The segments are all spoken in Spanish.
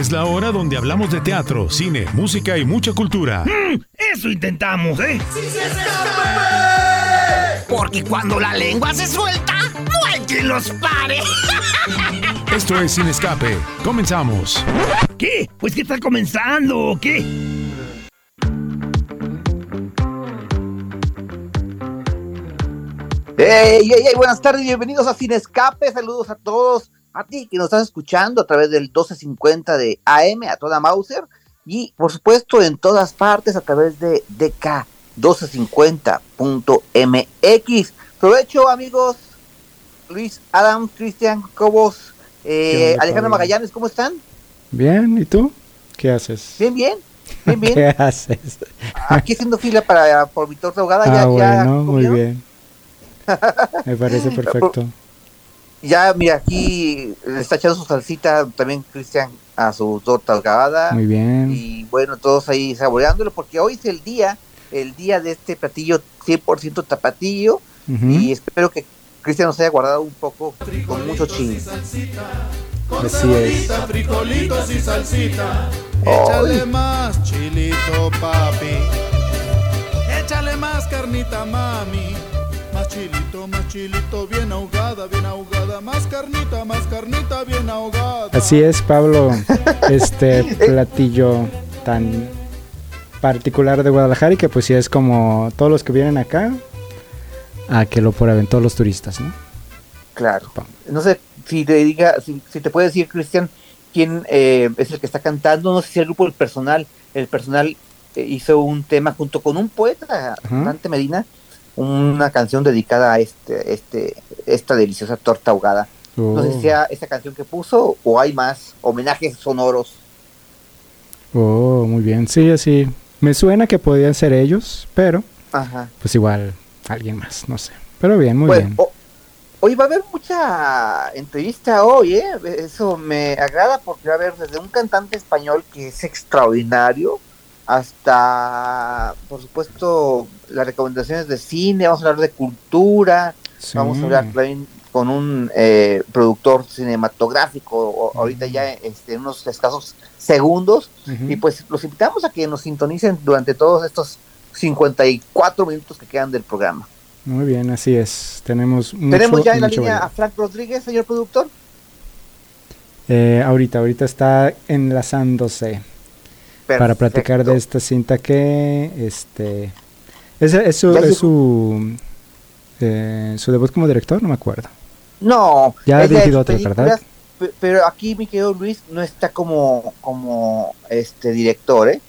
es la hora donde hablamos de teatro, cine, música y mucha cultura. Mm, eso intentamos, ¿eh? Porque cuando la lengua se suelta, no hay quien los pare. Esto es Sin Escape. Comenzamos. ¿Qué? Pues que está comenzando, ¿o qué? Hey, hey, hey, buenas tardes y bienvenidos a Sin Escape. Saludos a todos, a ti que nos estás escuchando a través del 1250 de AM, a toda Mauser, y por supuesto en todas partes a través de DK 1250.mx. Provecho, amigos. Luis Adam, Cristian Cobos, eh, Alejandro Magallanes, ¿cómo están? Bien, ¿y tú? ¿Qué haces? Bien, bien. Bien, bien. ¿Qué haces? Aquí haciendo fila para por ahogada. Ah, ya, bueno, muy bien. Me parece perfecto. Ya, mira, aquí le está echando su salsita también Cristian a su torta ahogada. Muy bien. Y bueno, todos ahí saboreándolo porque hoy es el día, el día de este platillo 100% tapatillo. Y espero que Cristian nos haya guardado un poco con mucho ching. Así es. frijolitos y salsita. Échale más chilito, papi. Échale más carnita, mami. Más chilito, más chilito, bien ahogada, bien ahogada. Más carnita, más carnita, bien ahogada. Así es, Pablo. Este platillo tan particular de Guadalajara y que pues sí es como todos los que vienen acá a que lo prueben todos los turistas, ¿no? Claro. No sé si te diga, si, si te puede decir, Cristian, quién eh, es el que está cantando. No sé si el grupo El Personal, el personal eh, hizo un tema junto con un poeta, Dante Medina, una canción dedicada a este, este, esta deliciosa torta ahogada. No sé si sea esa canción que puso o hay más homenajes sonoros. Oh, muy bien. Sí, así. Me suena que podían ser ellos, pero Ajá. pues igual alguien más, no sé. Pero bien, muy Bueno, bien. hoy va a haber mucha entrevista hoy, ¿eh? Eso me agrada porque va a haber desde un cantante español que es extraordinario hasta, por supuesto, las recomendaciones de cine, vamos a hablar de cultura, Sí. vamos a hablar también con un eh, productor cinematográfico o- ahorita ya este, en unos escasos segundos y pues los invitamos a que nos sintonicen durante todos estos 54 minutos que quedan del programa. Muy bien, así es. Tenemos mucho, Tenemos ya en la línea a. Frank Rodríguez, señor productor. Eh, ahorita, ahorita está enlazándose para platicar de esta cinta que, este, es, es su, es eh, su debut como director, no me acuerdo. No, Ya ha dirigido otras, ¿verdad? Pero aquí mi querido Luis no está como, como este director, ¿eh?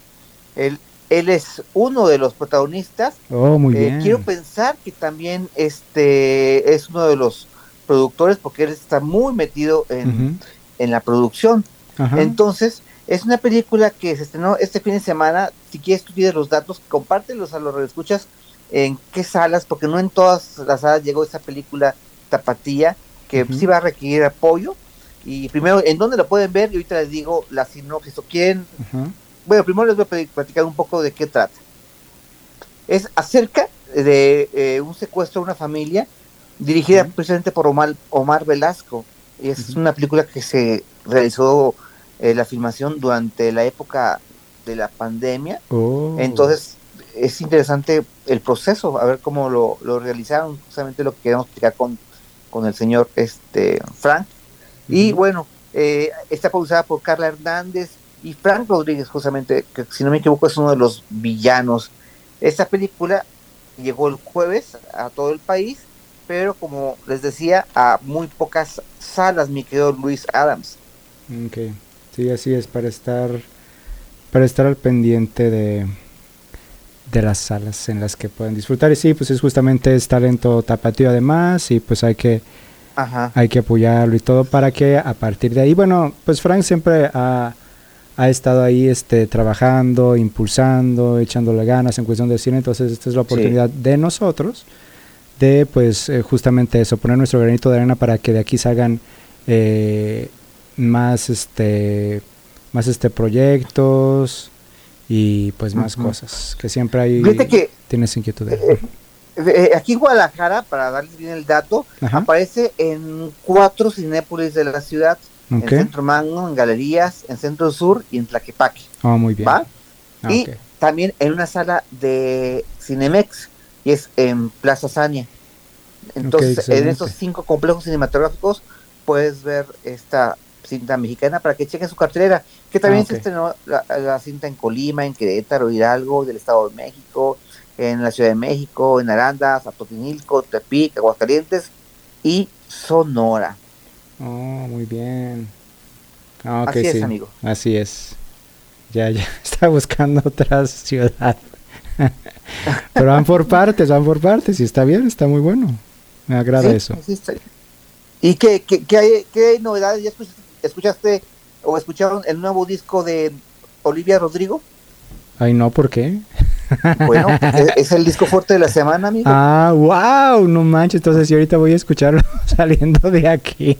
Él, él es uno de los protagonistas. Oh, muy Eh, bien. quiero pensar que también este es uno de los productores porque él está muy metido en, en la producción. Ajá. Entonces, es una película que se estrenó este fin de semana. Si quieres, tú tienes los datos, compártelos a los escuchas en qué salas, porque no en todas las salas llegó esa película Tapatía, que sí va a requerir apoyo. Y primero, ¿en dónde lo pueden ver? Y ahorita les digo la sinopsis. ¿O? Ajá. Bueno, primero les voy a platicar un poco de qué trata. Es acerca de eh, un secuestro a una familia dirigida precisamente por Omar, Omar Velasco. Y es una película que se realizó eh, la filmación durante la época de la pandemia. Oh. Entonces es interesante el proceso, a ver cómo lo, lo realizaron, justamente lo que queremos explicar con, con el señor este Frank. Y bueno, eh, está producida por Carla Hernández y Frank Rodríguez, justamente, que si no me equivoco es uno de los villanos. Esta película llegó el jueves a todo el país, pero como les decía, a muy pocas salas, mi querido Luis Adams. Ok. Sí, así es, para estar, para estar al pendiente de, de las salas en las que pueden disfrutar. Y sí, pues es justamente es talento tapatío además y pues hay que, Ajá. hay que apoyarlo y todo para que a partir de ahí, bueno, pues Frank siempre ha, ha estado ahí este, trabajando, impulsando, echándole ganas en cuestión de cine, entonces esta es la oportunidad de nosotros de pues eh, justamente eso, poner nuestro granito de arena para que de aquí salgan eh, más este más este proyectos y pues más cosas que siempre hay que tienes inquietud de eh, eh, aquí Guadalajara, para darles bien el dato, Ajá. aparece en cuatro cinépolis de la ciudad. en Centro Magno, en Galerías, en Centro Sur y en Tlaquepaque. Oh, muy bien. ¿Va? Ah, y también en una sala de Cinemex, y es en Plaza Sania. Entonces, en estos cinco complejos cinematográficos puedes ver esta cinta mexicana para que chequen su cartelera, que también ah, se la, cinta en Colima, en Querétaro, Hidalgo, del Estado de México, en la Ciudad de México, en Arandas, Atotinilco, Tepic, Aguascalientes y Sonora. Oh, muy bien. Ah, Así es, amigo. Así es. Ya, ya, está buscando otra ciudad. Pero van por partes, van por partes y está bien, está muy bueno. Me agrada eso. ¿Y qué, qué, qué, hay, qué novedades? ¿Ya escuchaste, o escucharon el nuevo disco de Olivia Rodrigo? Ay, no, ¿por qué? Bueno, es, el disco fuerte de la semana, amigo. Ah, wow, no manches. Entonces, yo ahorita voy a escucharlo saliendo de aquí.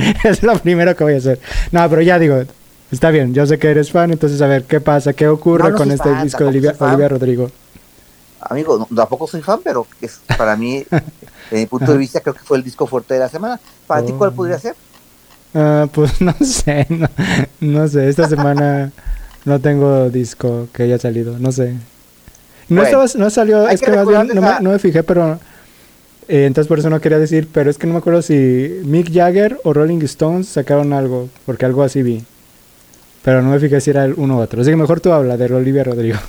es lo primero que voy a hacer. No, pero ya digo, está bien. Yo sé que eres fan, entonces a ver qué pasa, qué ocurre con este disco de Olivia, Olivia Rodrigo. Amigo, tampoco soy fan, pero es para mí, desde mi punto de vista, creo que fue el disco fuerte de la semana. ¿Para ti cuál podría ser? Uh, pues no sé, no, sé. Esta semana no tengo disco que haya salido, no sé. No, estaba, no salió, es que, más bien no me, no me, fijé, pero eh, entonces por eso no quería decir, pero es que no me acuerdo si Mick Jagger o Rolling Stones sacaron algo, porque algo así vi. Pero no me fijé si era el uno u otro. Así que mejor tú habla de Olivia Rodrigo.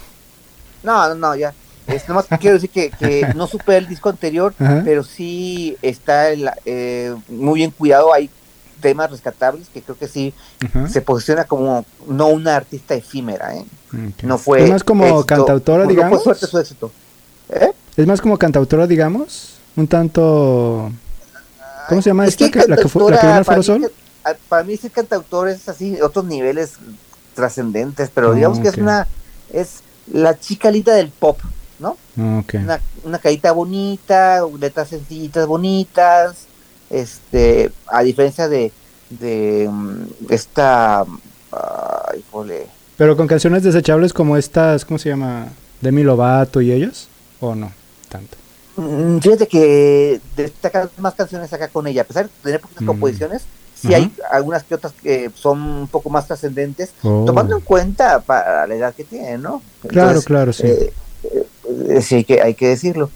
No, no, no, ya. Es, nomás quiero decir que, que no supe el disco anterior, pero sí está eh, muy bien cuidado. Hay temas rescatables que creo que sí se posiciona como no una artista efímera. ¿eh? No fue. Es más como cantautora, digamos. No fue suerte su éxito. ¿Eh? Es más como cantautora, digamos. Un tanto. ¿Cómo se llama esta? la, que fue, la que vino al Foro Sol. Para mí, sí, cantautor es así, otros niveles trascendentes, pero digamos que es una. Es la chica linda del pop. ¿no? Ah, una, una carita bonita, letras sencillitas bonitas, este, a diferencia de, de, mm, esta, Pero con canciones desechables como estas, ¿cómo se llama? Demi Lovato y ellos, ¿o no? Tanto. Mm, fíjate que destacan más canciones acá con ella, a pesar de tener poquitas mm. composiciones, sí hay algunas que otras que son un poco más trascendentes, oh. tomando en cuenta para la edad que tiene, ¿no? claro, claro, sí. Eh, eh, sí, que hay que decirlo.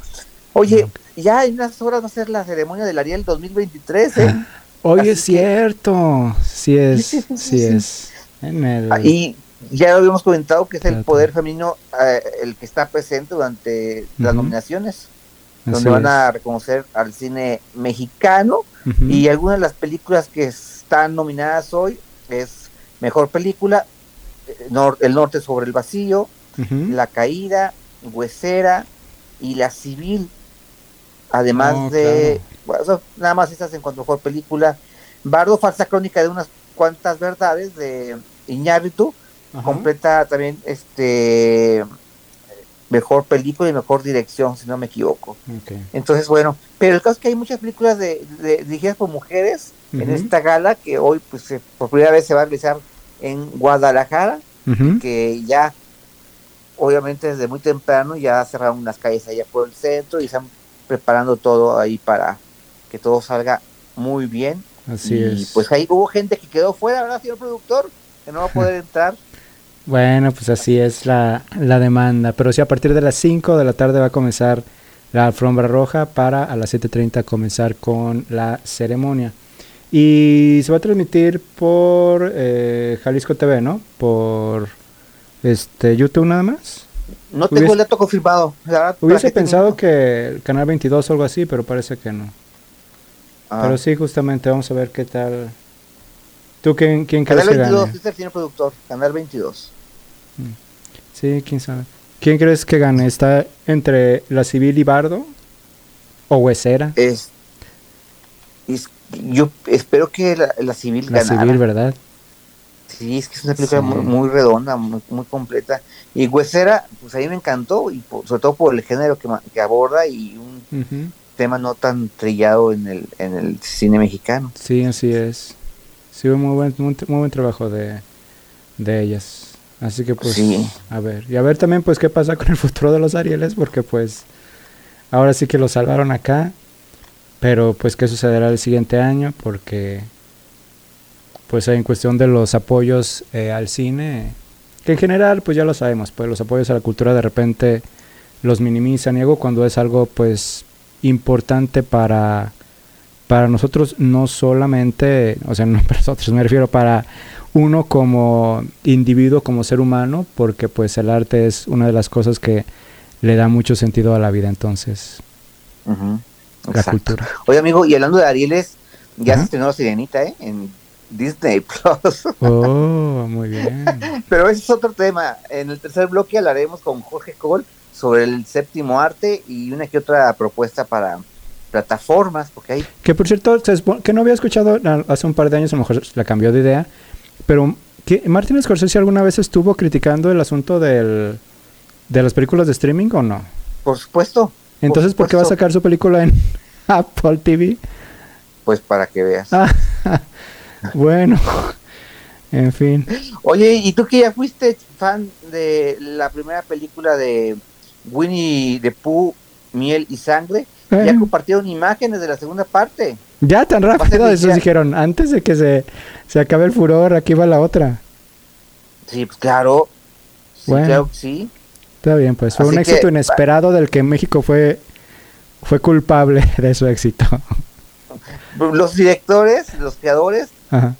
Oye, ya en unas horas va a ser la ceremonia del Ariel 2023, ¿eh? Hoy es cierto, sí es, sí, es. Ah, y ya habíamos comentado que es el poder femenino eh, el que está presente durante las nominaciones, donde van a reconocer al cine mexicano. Y algunas de las películas que están nominadas hoy es Mejor Película, eh, El Norte sobre el Vacío, La Caída, Huesera y La Civil. Además oh, de. nada más estas en cuanto a mejor película. Bardo, falsa crónica de unas cuantas verdades de Iñárritu. Completa también este mejor película y mejor dirección, si no me equivoco. Entonces, bueno, pero el caso es que hay muchas películas de, dirigidas por mujeres en esta gala que hoy, pues, por primera vez se va a realizar en Guadalajara, que ya obviamente desde muy temprano ya cerraron unas calles allá por el centro y están preparando todo ahí para que todo salga muy bien. Así y Pues ahí hubo gente que quedó fuera, ¿verdad, señor productor? Que no va a poder entrar. Bueno, pues así es la, la demanda. Pero sí, a partir de las 5 de la tarde va a comenzar la alfombra roja para a las 7.30 comenzar con la ceremonia. Y se va a transmitir por eh, Jalisco TV, ¿no? Por este, YouTube nada más. No tengo el dato confirmado. hubiese pensado que el canal 22 o algo así, pero parece que no. Ah. Pero sí, justamente, vamos a ver qué tal. ¿Tú quién, quién crees que gane? es el señor productor, Canal 22. Mm. Sí, quién sabe. ¿Quién crees que gane? ¿Está entre La Civil y Bardo? ¿O Huesera? Es, yo espero que la, la Civil La Civil, ¿verdad? Sí, es que es una película muy, redonda, muy, completa. Y Huesera, pues a mí me encantó, y sobre todo por el género que, que aborda y un tema no tan trillado en el, en el cine mexicano. Sí, así es. Sí, muy buen, muy, buen trabajo de, de ellas. Así que pues, a ver. Y a ver también pues qué pasa con el futuro de los Arieles, porque pues ahora sí que lo salvaron acá, pero pues qué sucederá el siguiente año, porque pues en cuestión de los apoyos eh, al cine, que en general pues ya lo sabemos, pues los apoyos a la cultura de repente los minimizan y algo cuando es algo pues importante para para nosotros no solamente, o sea, no para nosotros, me refiero para uno como individuo, como ser humano, porque pues el arte es una de las cosas que le da mucho sentido a la vida, entonces. la cultura. Oye, amigo, y hablando de Arieles, ya se estrenó la Sirenita, ¿eh? En Disney Plus. Oh, muy bien. Pero ese es otro tema. En el tercer bloque hablaremos con Jorge Cole sobre el séptimo arte y una que otra propuesta para plataformas, porque hay... Que por cierto, que no había escuchado hace un par de años, a lo mejor la cambió de idea, pero que Martin Scorsese alguna vez estuvo criticando el asunto del, de las películas de streaming o no? Por supuesto. Entonces, por, qué va a sacar su película en Apple TV? Pues para que veas. Bueno, en fin. Oye, ¿y tú que ya fuiste fan de la primera película de Winnie the Pooh, Miel y Sangre? Ya eh. compartieron imágenes de la segunda parte. Ya tan rápido, eso dijeron, antes de que se, se acabe el furor, aquí va la otra. Sí, pues claro. Sí, bueno, sí. Está bien, pues fue un éxito inesperado del que México fue, fue culpable de su éxito. Los directores, los creadores,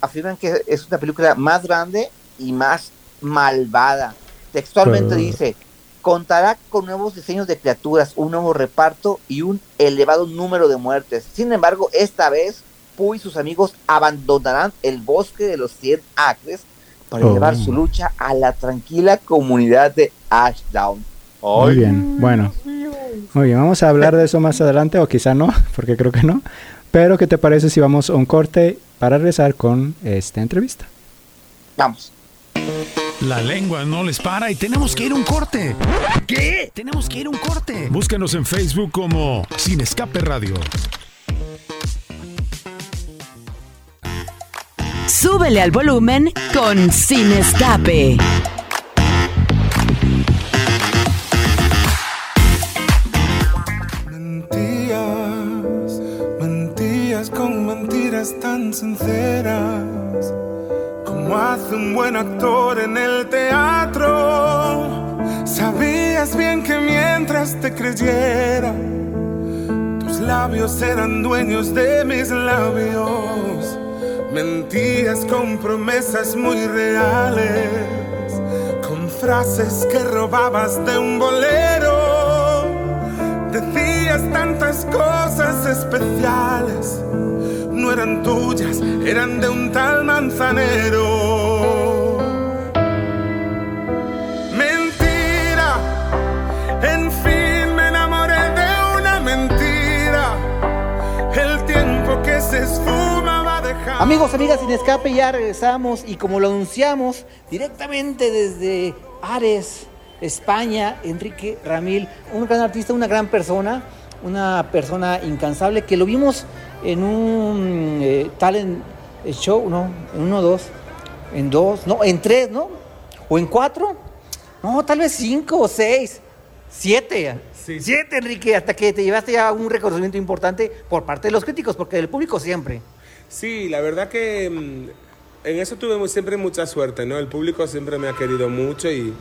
afirman que es una película más grande y más malvada. Textualmente dice, contará con nuevos diseños de criaturas, un nuevo reparto y un elevado número de muertes. Sin embargo, esta vez, Pooh y sus amigos abandonarán el bosque de los 100 acres para llevar su oh. lucha a la tranquila comunidad de Ashdown. Muy bien, bueno. Muy bien, vamos a hablar de eso más adelante, o quizá no, porque creo que no. Pero, ¿qué te parece si vamos a un corte para regresar con esta entrevista? Vamos. La lengua no les para y tenemos que ir a un corte. ¿Qué? Tenemos que ir a un corte. Búscanos en Facebook como Sin Escape Radio. Súbele al volumen con Sin Escape. Tan sinceras como hace un buen actor en el teatro. Sabías bien que mientras te creyera, tus labios eran dueños de mis labios. Mentías con promesas muy reales, con frases que robabas de un bolero. Decías tantas cosas especiales eran tuyas, eran de un tal manzanero. Mentira, en fin me enamoré de una mentira. El tiempo que se esfuma va dejar. Amigos, amigas, sin escape, ya regresamos y como lo anunciamos directamente desde Ares. España, Enrique Ramil, un gran artista, una gran persona, una persona incansable que lo vimos en un eh, talent show, ¿no? En uno, dos, en dos, no, en tres, ¿no? O en cuatro, no, tal vez cinco o seis, siete. Siete, Enrique, hasta que te llevaste ya un reconocimiento importante por parte de los críticos, porque del público siempre. Sí, la verdad que mm, en eso tuve siempre mucha suerte, ¿no? El público siempre me ha querido mucho y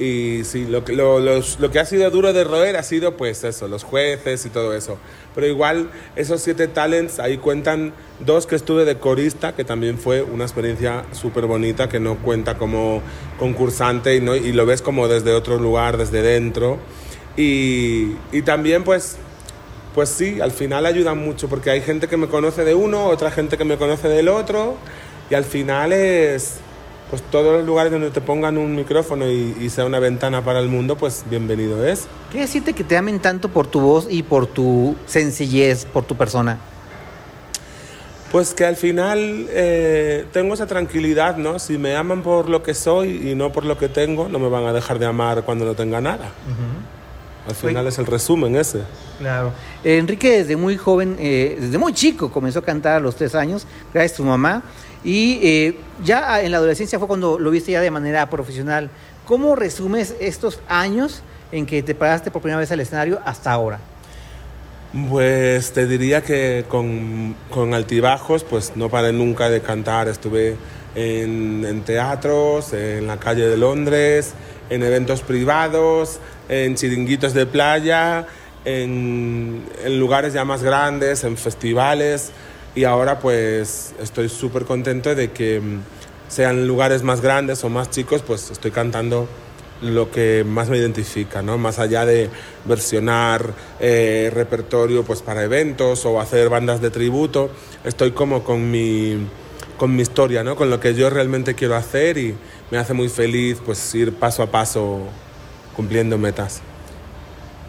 y sí, lo, lo, lo, que ha sido duro de roer ha sido pues eso, los jueces y todo eso. Pero igual esos siete talents, ahí cuentan dos que estuve de corista, que también fue una experiencia súper bonita, que no cuenta como concursante y, no, y lo ves como desde otro lugar, desde dentro. Y, y también pues, pues sí, al final ayudan mucho, porque hay gente que me conoce de uno, otra gente que me conoce del otro, y al final es pues todos los lugares donde te pongan un micrófono y, sea una ventana para el mundo, pues bienvenido es. ¿Qué decirte que te amen tanto por tu voz y por tu sencillez, por tu persona? Pues que al final eh, tengo esa tranquilidad, ¿no? Si me aman por lo que soy y no por lo que tengo, no me van a dejar de amar cuando no tenga nada. Al final es el resumen ese. Claro. Enrique desde muy joven, eh, desde muy chico, comenzó a cantar a los tres años, gracias a su mamá. Y eh, ya en la adolescencia fue cuando lo viste ya de manera profesional. ¿Cómo resumes estos años en que te paraste por primera vez al escenario hasta ahora? Pues te diría que con, altibajos, pues no paré nunca de cantar. Estuve en, en, teatros, en la calle de Londres, en eventos privados, en chiringuitos de playa, en, en lugares ya más grandes, en festivales. Y ahora pues estoy súper contento de que mm, sean lugares más grandes o más chicos, pues estoy cantando lo que más me identifica, ¿no? Más allá de versionar eh, repertorio pues para eventos o hacer bandas de tributo, estoy como con mi, con mi historia, ¿no? Con lo que yo realmente quiero hacer y me hace muy feliz pues ir paso a paso cumpliendo metas.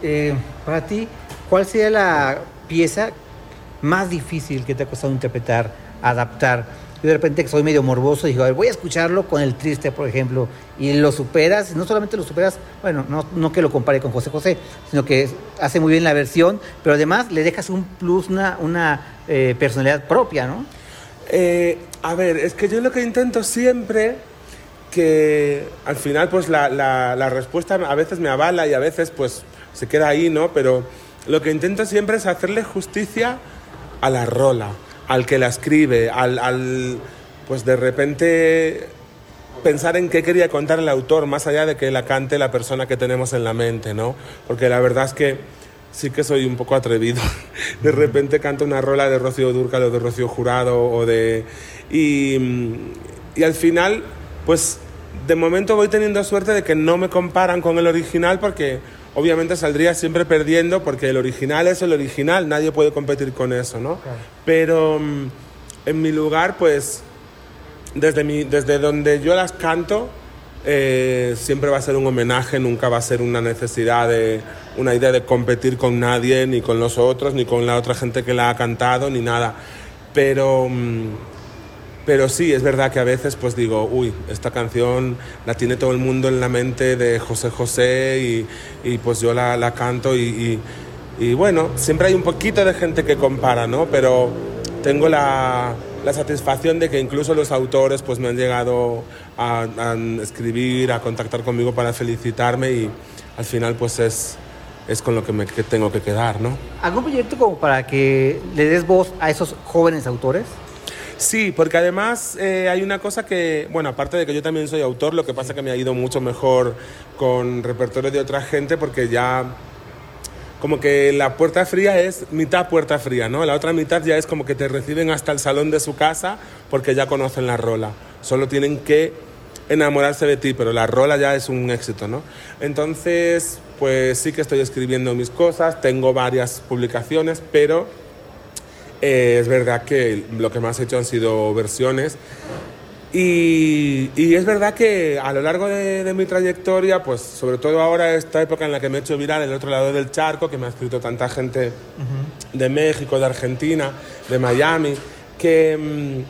Eh, para ti, ¿cuál sería la pieza más difícil que te ha costado interpretar, adaptar? Yo de repente soy medio morboso digo, a ver, voy a escucharlo con el triste, por ejemplo, y lo superas, no solamente lo superas, bueno, no, no que lo compare con José José, sino que hace muy bien la versión, pero además le dejas un plus, una, una eh, personalidad propia, ¿no? Eh, a ver, es que yo lo que intento siempre que al final pues la, la, la, respuesta a veces me avala y a veces pues se queda ahí, ¿no? Pero lo que intento siempre es hacerle justicia a la rola al que la escribe, al, al, pues de repente pensar en qué quería contar el autor, más allá de que la cante la persona que tenemos en la mente, ¿no? Porque la verdad es que sí que soy un poco atrevido. De repente canto una rola de Rocío Durcal o de Rocío Jurado o de... Y, y al final, pues de momento voy teniendo suerte de que no me comparan con el original porque obviamente saldría siempre perdiendo porque el original es el original, nadie puede competir con eso, ¿no? Claro. Pero um, en mi lugar, pues, desde, mi, desde donde yo las canto, eh, siempre va a ser un homenaje, nunca va a ser una necesidad de una idea de competir con nadie, ni con los otros, ni con la otra gente que la ha cantado, ni nada. Pero... Pero sí, es verdad que a veces pues digo, uy, esta canción la tiene todo el mundo en la mente de José José y, y pues yo la, la canto y, y, y, bueno, siempre hay un poquito de gente que compara, ¿no? Pero tengo la, la satisfacción de que incluso los autores pues me han llegado a, a, escribir, a contactar conmigo para felicitarme y al final pues es, es con lo que me que tengo que quedar, ¿no? ¿Algún proyecto como para que le des voz a esos jóvenes autores? Sí, porque además eh, hay una cosa que, bueno, aparte de que yo también soy autor, lo que pasa que me ha ido mucho mejor con repertorio de otra gente porque ya como que la puerta fría es mitad puerta fría, ¿no? La otra mitad ya es como que te reciben hasta el salón de su casa porque ya conocen la rola. Solo tienen que enamorarse de ti, pero la rola ya es un éxito, ¿no? Entonces, pues sí que estoy escribiendo mis cosas, tengo varias publicaciones, pero eh, es verdad que lo que más he hecho han sido versiones. Y, y, es verdad que a lo largo de, de, mi trayectoria, pues sobre todo ahora, esta época en la que me he hecho viral, el otro lado del charco, que me ha escrito tanta gente uh -huh. de México, de Argentina, de Miami, que mm,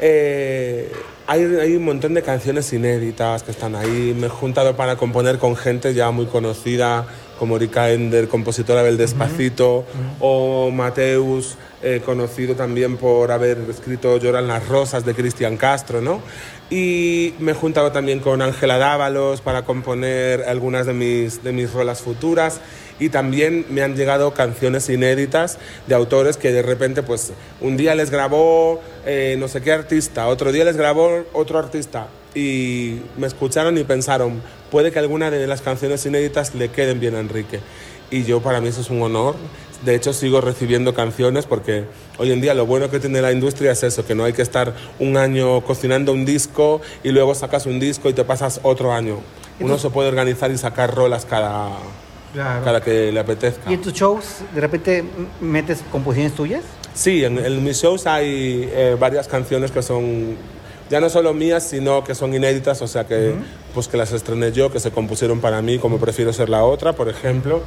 eh, hay, hay, un montón de canciones inéditas que están ahí. Me he juntado para componer con gente ya muy conocida, como Erika Ender, compositora del Despacito, uh -huh. o Mateus eh, conocido también por haber escrito Lloran las rosas de Cristian Castro, ¿no? Y me he juntado también con Ángela Dávalos para componer algunas de mis, de mis rolas futuras y también me han llegado canciones inéditas de autores que de repente pues un día les grabó eh, no sé qué artista, otro día les grabó otro artista y me escucharon y pensaron, puede que alguna de las canciones inéditas le queden bien a Enrique. Y yo para mí eso es un honor de hecho, sigo recibiendo canciones porque hoy en día lo bueno que tiene la industria es eso, que no hay que estar un año cocinando un disco y luego sacas un disco y te pasas otro año. Uno se puede organizar y sacar rolas cada, claro. cada que le apetezca. ¿Y en tus shows de repente metes composiciones tuyas? Sí, en, en mis shows hay eh, varias canciones que son ya no solo mías, sino que son inéditas, o sea que, uh -huh. Pues que las estrené yo, que se compusieron para mí, como prefiero ser la otra, por ejemplo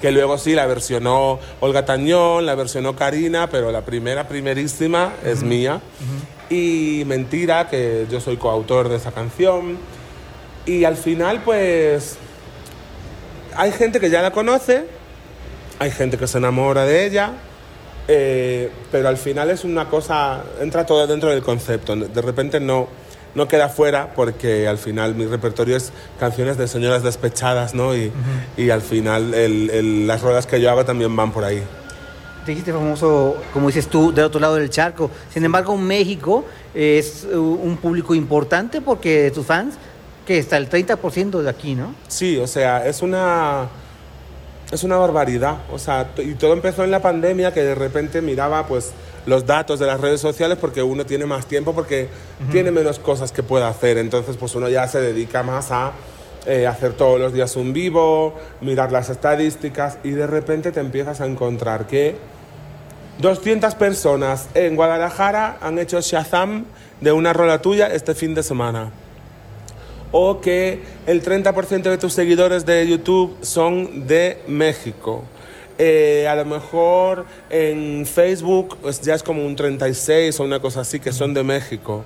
que luego sí la versionó Olga Tañón, la versionó Karina, pero la primera, primerísima es uh -huh. mía. Uh -huh. Y Mentira, que yo soy coautor de esa canción. Y al final, pues, hay gente que ya la conoce, hay gente que se enamora de ella, eh, pero al final es una cosa, entra todo dentro del concepto. De repente no no queda fuera porque al final mi repertorio es canciones de señoras despechadas, ¿no? Y, uh -huh. y al final el, el, las ruedas que yo hago también van por ahí. te hiciste famoso, como dices tú, del otro lado del charco. Sin embargo, México es un público importante porque tus fans, que está el 30% de aquí, ¿no? Sí, o sea, es una es una barbaridad. O sea, y todo empezó en la pandemia que de repente miraba pues los datos de las redes sociales porque uno tiene más tiempo, porque tiene menos cosas que pueda hacer. Entonces, pues uno ya se dedica más a eh, hacer todos los días un vivo, mirar las estadísticas y de repente te empiezas a encontrar que 200 personas en Guadalajara han hecho Shazam de una rola tuya este fin de semana. O que el 30% de tus seguidores de YouTube son de México eh, a lo mejor en Facebook pues, ya es como un 36 o una cosa así que son de México.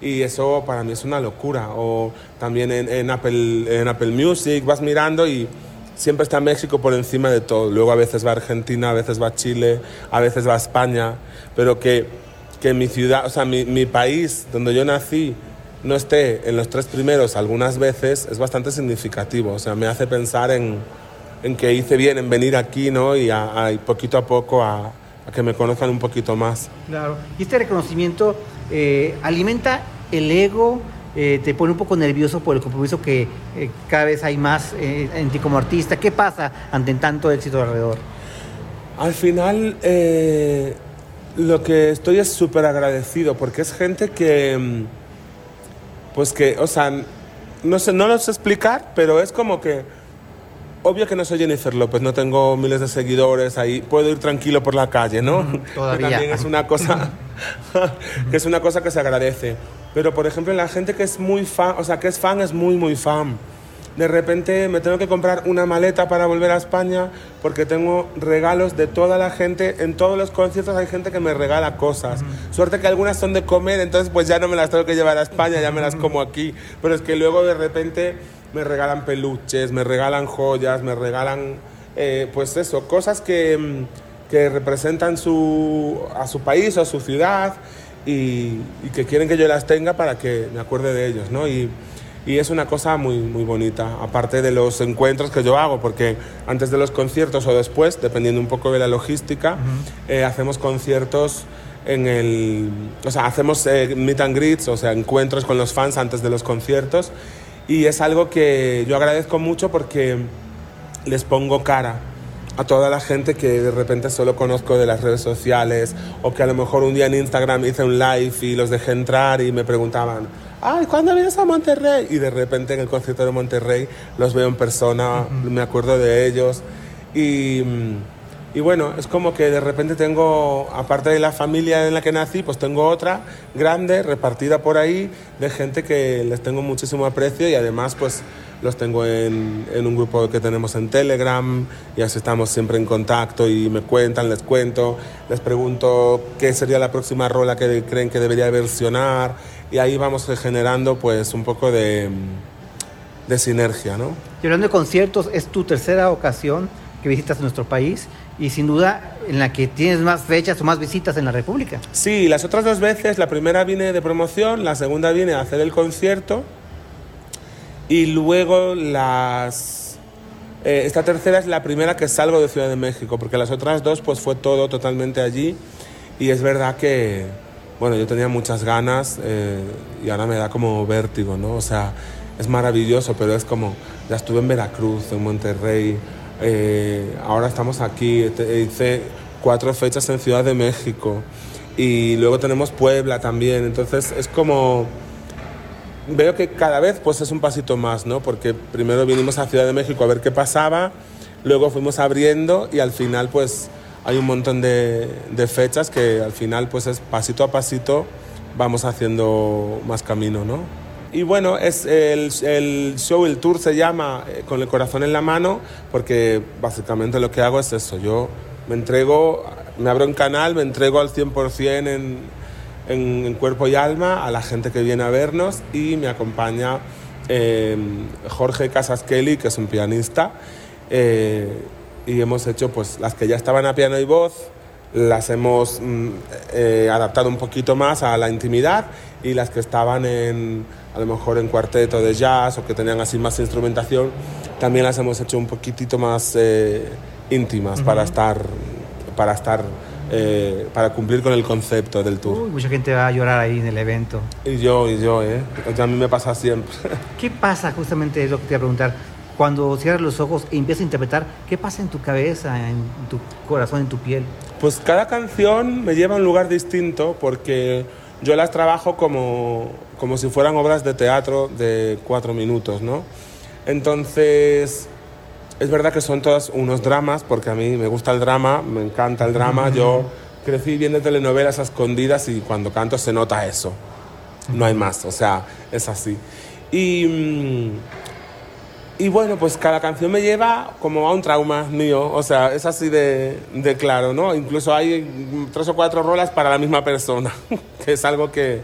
Y eso para mí es una locura. O también en, Apple, en Apple Music vas mirando y siempre está México por encima de todo. Luego a veces va Argentina, a veces va Chile, a veces va España. Pero que, que mi ciudad, o sea, mi, mi país donde yo nací no esté en los tres primeros algunas veces es bastante significativo. O sea, me hace pensar en en que hice bien en venir aquí, ¿no? Y a, poquito a poco a, que me conozcan un poquito más. Claro. Y este reconocimiento eh, alimenta el ego, eh, te pone un poco nervioso por el compromiso que eh, cada vez hay más en ti como artista. ¿Qué pasa ante tanto éxito alrededor? Al final, lo que estoy es súper agradecido porque es gente que, mm, pues que, o sea, no sé, no lo sé explicar, pero es como que obvio que no soy Jennifer López, no tengo miles de seguidores ahí, puedo ir tranquilo por la calle, ¿no? Todavía. también es una cosa que es una cosa que se agradece. Pero por ejemplo, la gente que es muy fan, o sea, que es fan es muy muy fan. De repente me tengo que comprar una maleta para volver a España porque tengo regalos de toda la gente. En todos los conciertos hay gente que me regala cosas. Suerte que algunas son de comer, entonces pues ya no me las tengo que llevar a España, ya me las como aquí. Pero es que luego de repente me regalan peluches, me regalan joyas, me regalan, eh, pues eso, cosas que, mm, que representan su, a su país o a su ciudad y, que quieren que yo las tenga para que me acuerde de ellos, ¿no? Y, y es una cosa muy, muy bonita, aparte de los encuentros que yo hago, porque antes de los conciertos o después, dependiendo un poco de la logística, eh, hacemos conciertos en el... O sea, hacemos eh, meet and greets, o sea, encuentros con los fans antes de los conciertos y es algo que yo agradezco mucho porque les pongo cara a toda la gente que de repente solo conozco de las redes sociales o que a lo mejor un día en Instagram hice un live y los dejé entrar y me preguntaban, ay, ¿cuándo vienes a Monterrey? Y de repente en el concierto de Monterrey los veo en persona, me acuerdo de ellos y y bueno, es como que de repente tengo, aparte de la familia en la que nací, pues tengo otra grande, repartida por ahí, de gente que les tengo muchísimo aprecio y además pues los tengo en, en, un grupo que tenemos en Telegram y así estamos siempre en contacto y me cuentan, les cuento, les pregunto qué sería la próxima rola que creen que debería versionar y ahí vamos generando pues un poco de, de sinergia, ¿no? Y hablando de conciertos, es tu tercera ocasión que visitas nuestro país y sin duda en la que tienes más fechas o más visitas en la República. Sí, las otras dos veces, la primera vine de promoción, la segunda vine a hacer el concierto y luego las... Eh, esta tercera es la primera que salgo de Ciudad de México, porque las otras dos pues fue todo totalmente allí y es verdad que, bueno, yo tenía muchas ganas eh, y ahora me da como vértigo, ¿no? O sea, es maravilloso, pero es como, ya estuve en Veracruz, en Monterrey, eh, ahora estamos aquí, hice cuatro fechas en Ciudad de México y luego tenemos Puebla también, entonces es como veo que cada vez pues es un pasito más, ¿no? Porque primero vinimos a Ciudad de México a ver qué pasaba, luego fuimos abriendo y al final pues hay un montón de, de fechas que al final pues es pasito a pasito vamos haciendo más camino, ¿no? Y bueno, es el, el, show, el tour se llama eh, Con el corazón en la mano, porque básicamente lo que hago es eso. Yo me entrego, me abro un canal, me entrego al 100% en, en, cuerpo y alma a la gente que viene a vernos y me acompaña em, Jorge Casas Kelly, que es un pianista. Eh, y hemos hecho pues las que ya estaban a piano y voz, las hemos mm, eh, adaptado un poquito más a la intimidad y las que estaban en a lo mejor en cuarteto de jazz o que tenían así más instrumentación, también las hemos hecho un poquitito más eh, íntimas para estar para estar, eh, para cumplir con el concepto del tour. Uy, mucha gente va a llorar ahí en el evento. Y yo, y yo, ¿eh? O sea, a mí me pasa siempre. ¿Qué pasa justamente, es lo que te iba a preguntar, cuando cierras los ojos e empiezas a interpretar, ¿qué pasa en tu cabeza, en tu corazón, en tu piel? Pues cada canción me lleva a un lugar distinto porque yo las trabajo como, como si fueran obras de teatro de cuatro minutos, ¿no? Entonces, es verdad que son todas unos dramas, porque a mí me gusta el drama, me encanta el drama. Yo crecí viendo telenovelas a escondidas y cuando canto se nota eso. No hay más, o sea, es así. Y, mm, y bueno, pues cada canción me lleva como a un trauma mío, o sea, es así de, de claro, ¿no? Incluso hay tres o cuatro rolas para la misma persona, que es algo que,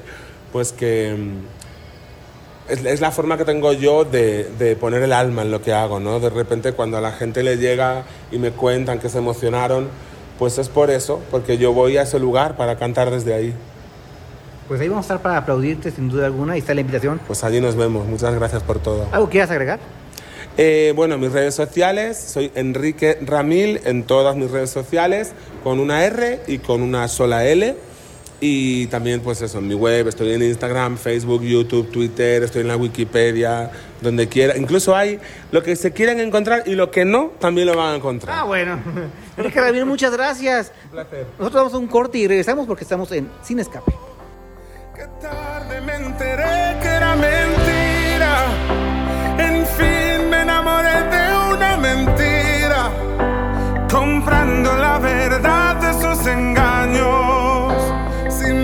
pues que mm, es, es la forma que tengo yo de, de, poner el alma en lo que hago, ¿no? De repente cuando a la gente le llega y me cuentan que se emocionaron, pues es por eso, porque yo voy a ese lugar para cantar desde ahí. Pues ahí vamos a estar para aplaudirte sin duda alguna, ahí está la invitación. Pues allí nos vemos, muchas gracias por todo. ¿Algo quieras agregar? Eh, bueno, mis redes sociales, soy Enrique Ramil en todas mis redes sociales, con una R y con una sola L. Y también, pues eso, en mi web, estoy en Instagram, Facebook, YouTube, Twitter, estoy en la Wikipedia, donde quiera. Incluso hay lo que se quieren encontrar y lo que no, también lo van a encontrar. Ah, bueno. Enrique Ramil, muchas gracias. Un placer. Nosotros vamos a un corte y regresamos porque estamos en Sin Escape. Qué tarde me enteré que era mentira. En fin, me enamoré de una mentira. Comprando la verdad de esos engaños.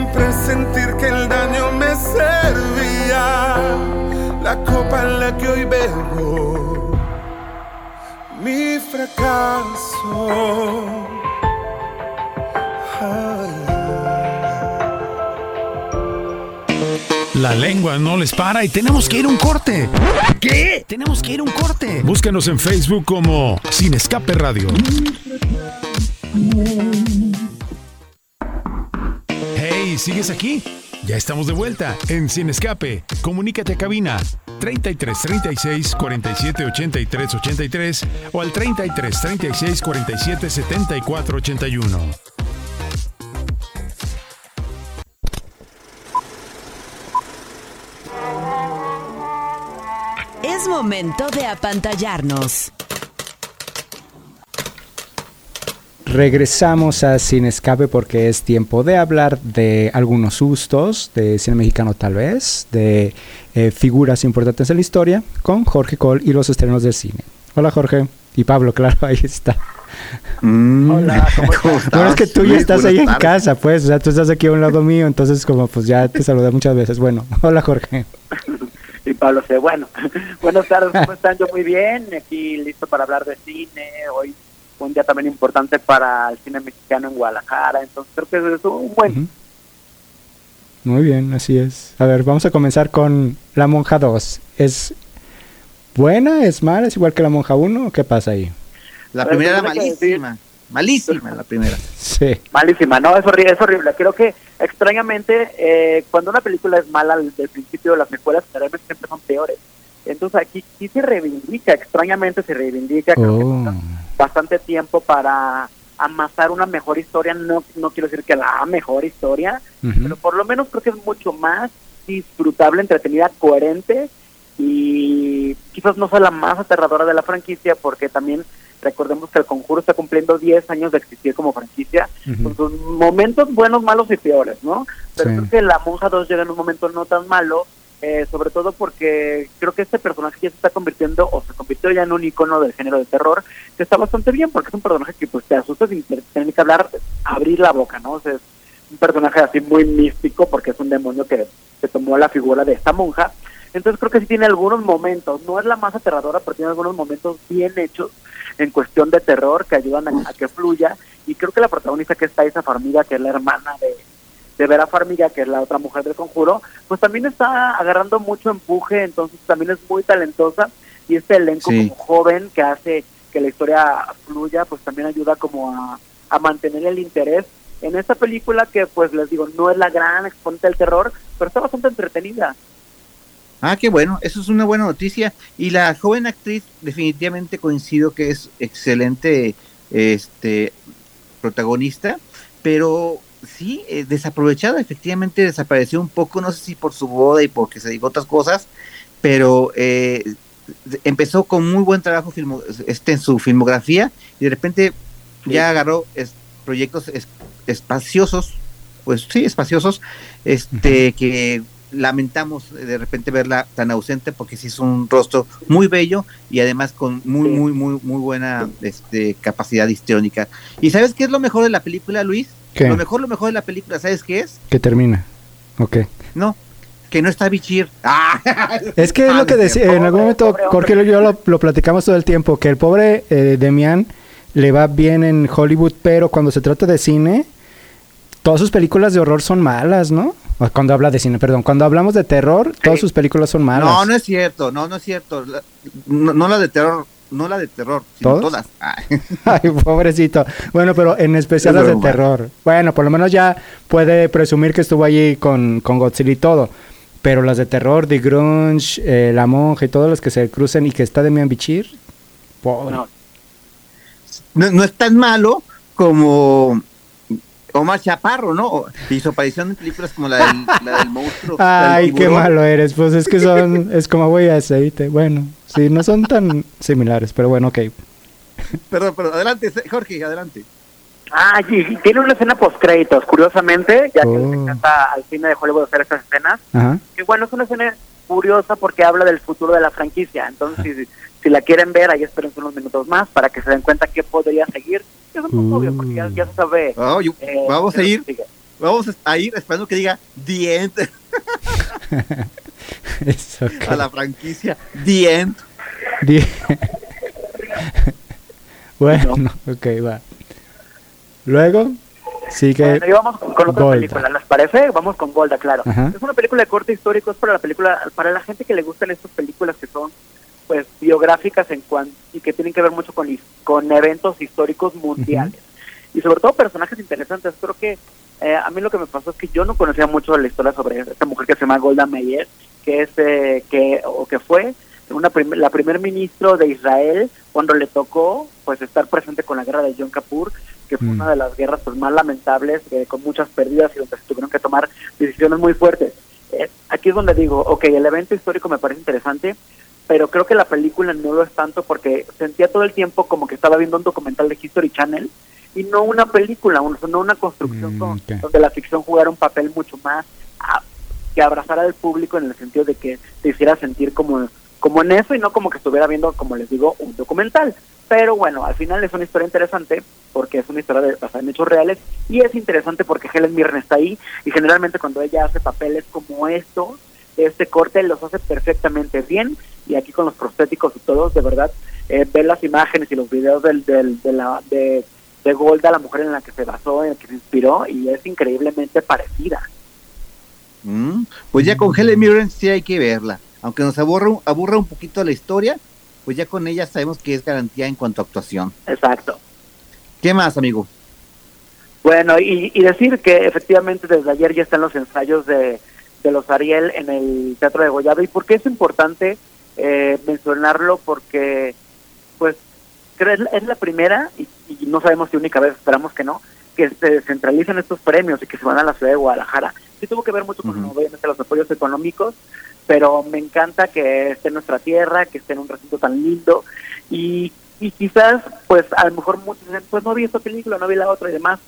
Sin presentir que el daño me servía. La copa en la que hoy bebo. Mi fracaso. Ay. La lengua no les para y tenemos que ir a un corte. ¿Qué? Tenemos que ir a un corte. Búscanos en Facebook como Sin Escape Radio. ¿Sigues aquí? Ya estamos de vuelta en Sin Escape. Comunícate a cabina 33 36 47 83 83 o al 33 36 47 74 81. Es momento de apantallarnos. Regresamos a Sin Escape porque es tiempo de hablar de algunos sustos, de cine mexicano tal vez, de eh, figuras importantes en la historia, con Jorge Cole y los estrenos del cine. Hola Jorge. Y Pablo, claro, ahí está. Mm. Hola, ¿cómo estás? Bueno, es que tú ya estás buenas ahí en casa, pues, o sea, tú estás aquí a un lado mío, entonces como pues ya te saludé muchas veces. Bueno, hola Jorge. Y Pablo. Bueno, buenas tardes, ¿cómo están? Yo muy bien, aquí listo para hablar de cine. Hoy fue un día también importante para el cine mexicano en Guadalajara, entonces creo que es un buen... Ujú. Muy bien, así es. A ver, vamos a comenzar con La Monja 2. ¿Es buena? ¿Es mala? ¿Es igual que La Monja 1? ¿O qué pasa ahí? La Pero primera era que malísima. Malísima la primera. Sí. Malísima, no, es horrible, es horrible. Creo que extrañamente eh, cuando una película es mala desde el principio, las secuelas generalmente siempre son peores. Entonces aquí sí se reivindica, extrañamente se reivindica. Creo que Oh. falta bastante tiempo para amasar una mejor historia. No, no quiero decir que la mejor historia, pero por lo menos creo que es mucho más disfrutable, entretenida, coherente y quizás no sea la más aterradora de la franquicia porque también recordemos que el conjuro está cumpliendo 10 años de existir como franquicia Ujú. con sus momentos buenos, malos y peores, ¿no? Pero Sí. creo que la monja 2 llega en un momento no tan malo, eh, sobre todo porque creo que este personaje ya se está convirtiendo o se convirtió ya en un icono del género de terror que está bastante bien porque es un personaje que pues te asusta sin te- tener que hablar, abrir la boca, ¿no? O es un personaje así muy místico porque es un demonio que se tomó la figura de esta monja. Entonces creo que sí tiene algunos momentos, no es la más aterradora, pero tiene algunos momentos bien hechos en cuestión de terror que ayudan a, a que fluya. Y creo que la protagonista que está esa Farmiga, que es la hermana de, de Vera Farmiga, que es la otra mujer del conjuro, pues también está agarrando mucho empuje, entonces también es muy talentosa. Y este elenco Sí. como joven que hace que la historia fluya, pues también ayuda como a, a mantener el interés en esta película que pues les digo, no es la gran exponente del terror, pero está bastante entretenida. Ah, qué bueno, eso es una buena noticia. Y la joven actriz, definitivamente coincido que es excelente este protagonista, pero sí, eh, desaprovechada, efectivamente desapareció un poco, no sé si por su boda y porque se dijo otras cosas, pero eh, empezó con muy buen trabajo este, en su filmografía y de repente ya agarró proyectos espaciosos, pues sí, espaciosos, este, que lamentamos de repente verla tan ausente porque sí es un rostro muy bello y además con muy muy muy muy buena este capacidad histriónica. ¿Y sabes qué es lo mejor de la película, Luis? Lo mejor lo mejor de la película, ¿sabes qué es? Que termina. Ok. No, que no está Bichir. Ah. Es que es lo que decía, en algún momento, Jorge y yo lo, platicamos todo el tiempo, que el pobre eh, Demian le va bien en Hollywood, pero cuando se trata de cine, todas sus películas de horror son malas, ¿no? Cuando habla de cine, perdón. Cuando hablamos de terror, todas sus películas son malas. No, no es cierto. No, no es cierto. no, la de terror. No la de terror, sino todas. Ay, pobrecito. Bueno, pero en especial las de terror. Bueno, por lo menos ya puede presumir que estuvo allí con, con Godzilla y todo. Pero las de terror, The Grunge, eh, La Monja y todas las que se crucen y que está de Bichir, pobre. No. no. es tan malo como Omar Chaparro, ¿no? Hizo aparición en películas como la del, la del monstruo. Ay, qué malo eres. Pues es que son, es como voy a aceite. Bueno, sí, no son tan similares, pero bueno, ok. Perdón, perdón, adelante, Jorge, adelante. Ah, y tiene una escena post créditos, curiosamente, ya que le oh. encanta al cine de Hollywood hacer estas escenas. Que bueno, es una escena curiosa porque habla del futuro de la franquicia. Entonces, si, la quieren ver, ahí esperen unos minutos más para que se den cuenta qué podría seguir es un poco obvio, porque ya, se sabe. Eh, vamos a ir. Vamos a ir esperando que diga diente A la franquicia The bueno, ok, va. Luego, sigue. Bueno, vamos con, otra película, ¿les parece? Vamos con Golda, claro. Es una película de corte histórico, es para la película, para la gente que le gustan estas películas que son pues biográficas en cuanto y que tienen que ver mucho con, con eventos históricos mundiales y sobre todo personajes interesantes. Creo que eh, a mí lo que me pasó es que yo no conocía mucho la historia sobre esta mujer que se llama Golda Meir, que es eh, que o que fue una la primer ministro de Israel cuando le tocó pues estar presente con la guerra de Yom Kippur, que fue mm. una de las guerras pues más lamentables, eh, con muchas pérdidas y donde se tuvieron que tomar decisiones muy fuertes. aquí es donde digo, ok, el evento histórico me parece interesante, pero creo que la película no lo es tanto porque sentía todo el tiempo como que estaba viendo un documental de History Channel y no una película, no una construcción mm, donde la ficción jugara un papel mucho más que abrazara al público en el sentido de que te hiciera sentir como, como en eso y no como que estuviera viendo, como les digo, un documental. Pero bueno, al final es una historia interesante porque es una historia de, basada en hechos reales y es interesante porque Helen Mirren está ahí y generalmente cuando ella hace papeles como estos, este corte los hace perfectamente bien y aquí con los prostéticos y todos, de verdad, eh, ver las imágenes y los videos del, del, de, la, de, de Golda, la mujer en la que se basó, en la que se inspiró, y es increíblemente parecida. Mm, pues ya con Helen Mirren sí hay que verla, aunque nos aburra, aburra un poquito la historia, pues ya con ella sabemos que es garantía en cuanto a actuación. Exacto. ¿Qué más, amigo? Bueno, y, y decir que efectivamente desde ayer ya están los ensayos de, de los Ariel en el Teatro de Gollado. ¿Y por qué es importante eh, mencionarlo? Porque, pues, es la primera, y, no sabemos si única vez, esperamos que no, que se centralizan estos premios y que se van a la ciudad de Guadalajara. Sí tuvo que ver mucho con obviamente los apoyos económicos, pero me encanta que esté en nuestra tierra, que esté en un recinto tan lindo y, y quizás, pues a lo mejor muchos dicen, pues no vi esta película, no vi la otra y demás,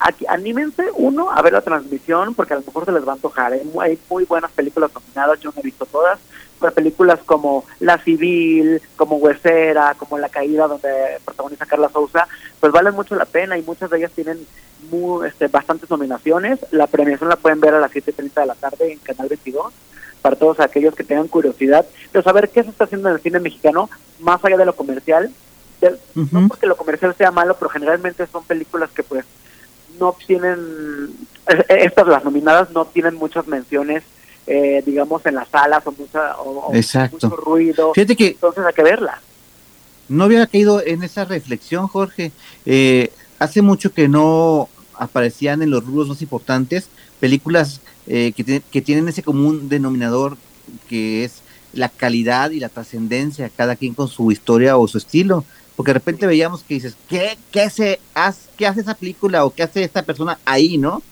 Aquí, anímense, uno, a ver la transmisión, porque a lo mejor se les va a antojar. Hay muy, buenas películas nominadas, yo no he visto todas, pero películas como La Civil, como Huesera, como La Caída, donde protagoniza Carla Souza, pues valen mucho la pena y muchas de ellas tienen muy, este, bastantes nominaciones. La premiación la pueden ver a las 7.30 de la tarde en Canal 22 para todos aquellos que tengan curiosidad de saber qué se está haciendo en el cine mexicano más allá de lo comercial. No porque lo comercial sea malo, pero generalmente son películas que pues no tienen, eh, eh, estas las nominadas no tienen muchas menciones, eh, digamos, en las salas o, mucha, o, mucho ruido. Fíjate que entonces hay que verlas. No había caído en esa reflexión, Jorge. hace mucho que no aparecían en los rubros más importantes películas que, que tienen ese común denominador que es la calidad y la trascendencia, cada quien con su historia o su estilo. porque de repente veíamos que dices, ¿qué, qué, hace, ¿qué hace esa película o qué hace esta persona ahí, no?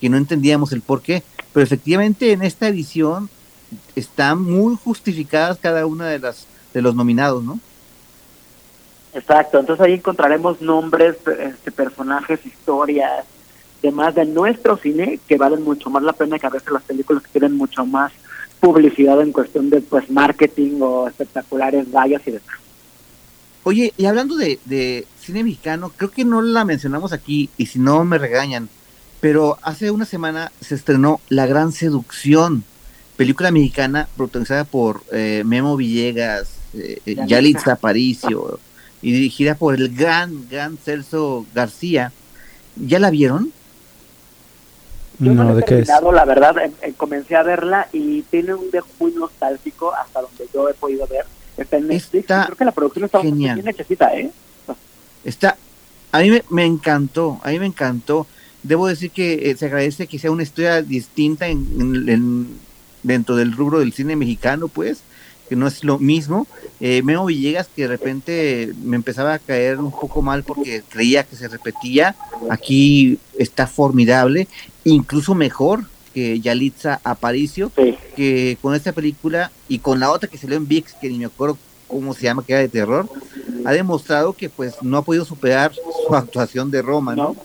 Que no entendíamos el por qué, pero efectivamente en esta edición están muy justificadas cada una de las de los nominados, ¿no? Exacto, entonces ahí encontraremos nombres, este, personajes, historias, demás de nuestro cine que valen mucho más la pena que a veces las películas que tienen mucho más publicidad en cuestión de pues marketing o espectaculares vallas y demás. Oye, y hablando de, de cine mexicano, creo que no la mencionamos aquí y si no me regañan, pero hace una semana se estrenó La Gran Seducción, película mexicana protagonizada por eh, Memo Villegas, eh, Yalitza Aparicio y dirigida por el gran, gran Celso García. ¿Ya la vieron? Yo no, ¿de qué es? La verdad, eh, eh, comencé a verla y tiene un dejo muy nostálgico hasta donde yo he podido ver. Está en Netflix. Creo que la producción está genial. bien hechecita, ¿eh? Está, a mí me, encantó, a mí me encantó. Debo decir que se agradece que sea una historia distinta en, dentro del rubro del cine mexicano, pues, que no es lo mismo. Eh, Memo Villegas, que de repente me empezaba a caer un poco mal porque creía que se repetía, aquí está formidable, incluso mejor que Yalitza Aparicio, que con esta película y con la otra que salió en VIX, que ni me acuerdo cómo se llama, que era de terror, ha demostrado que pues no ha podido superar su actuación de Roma, ¿no?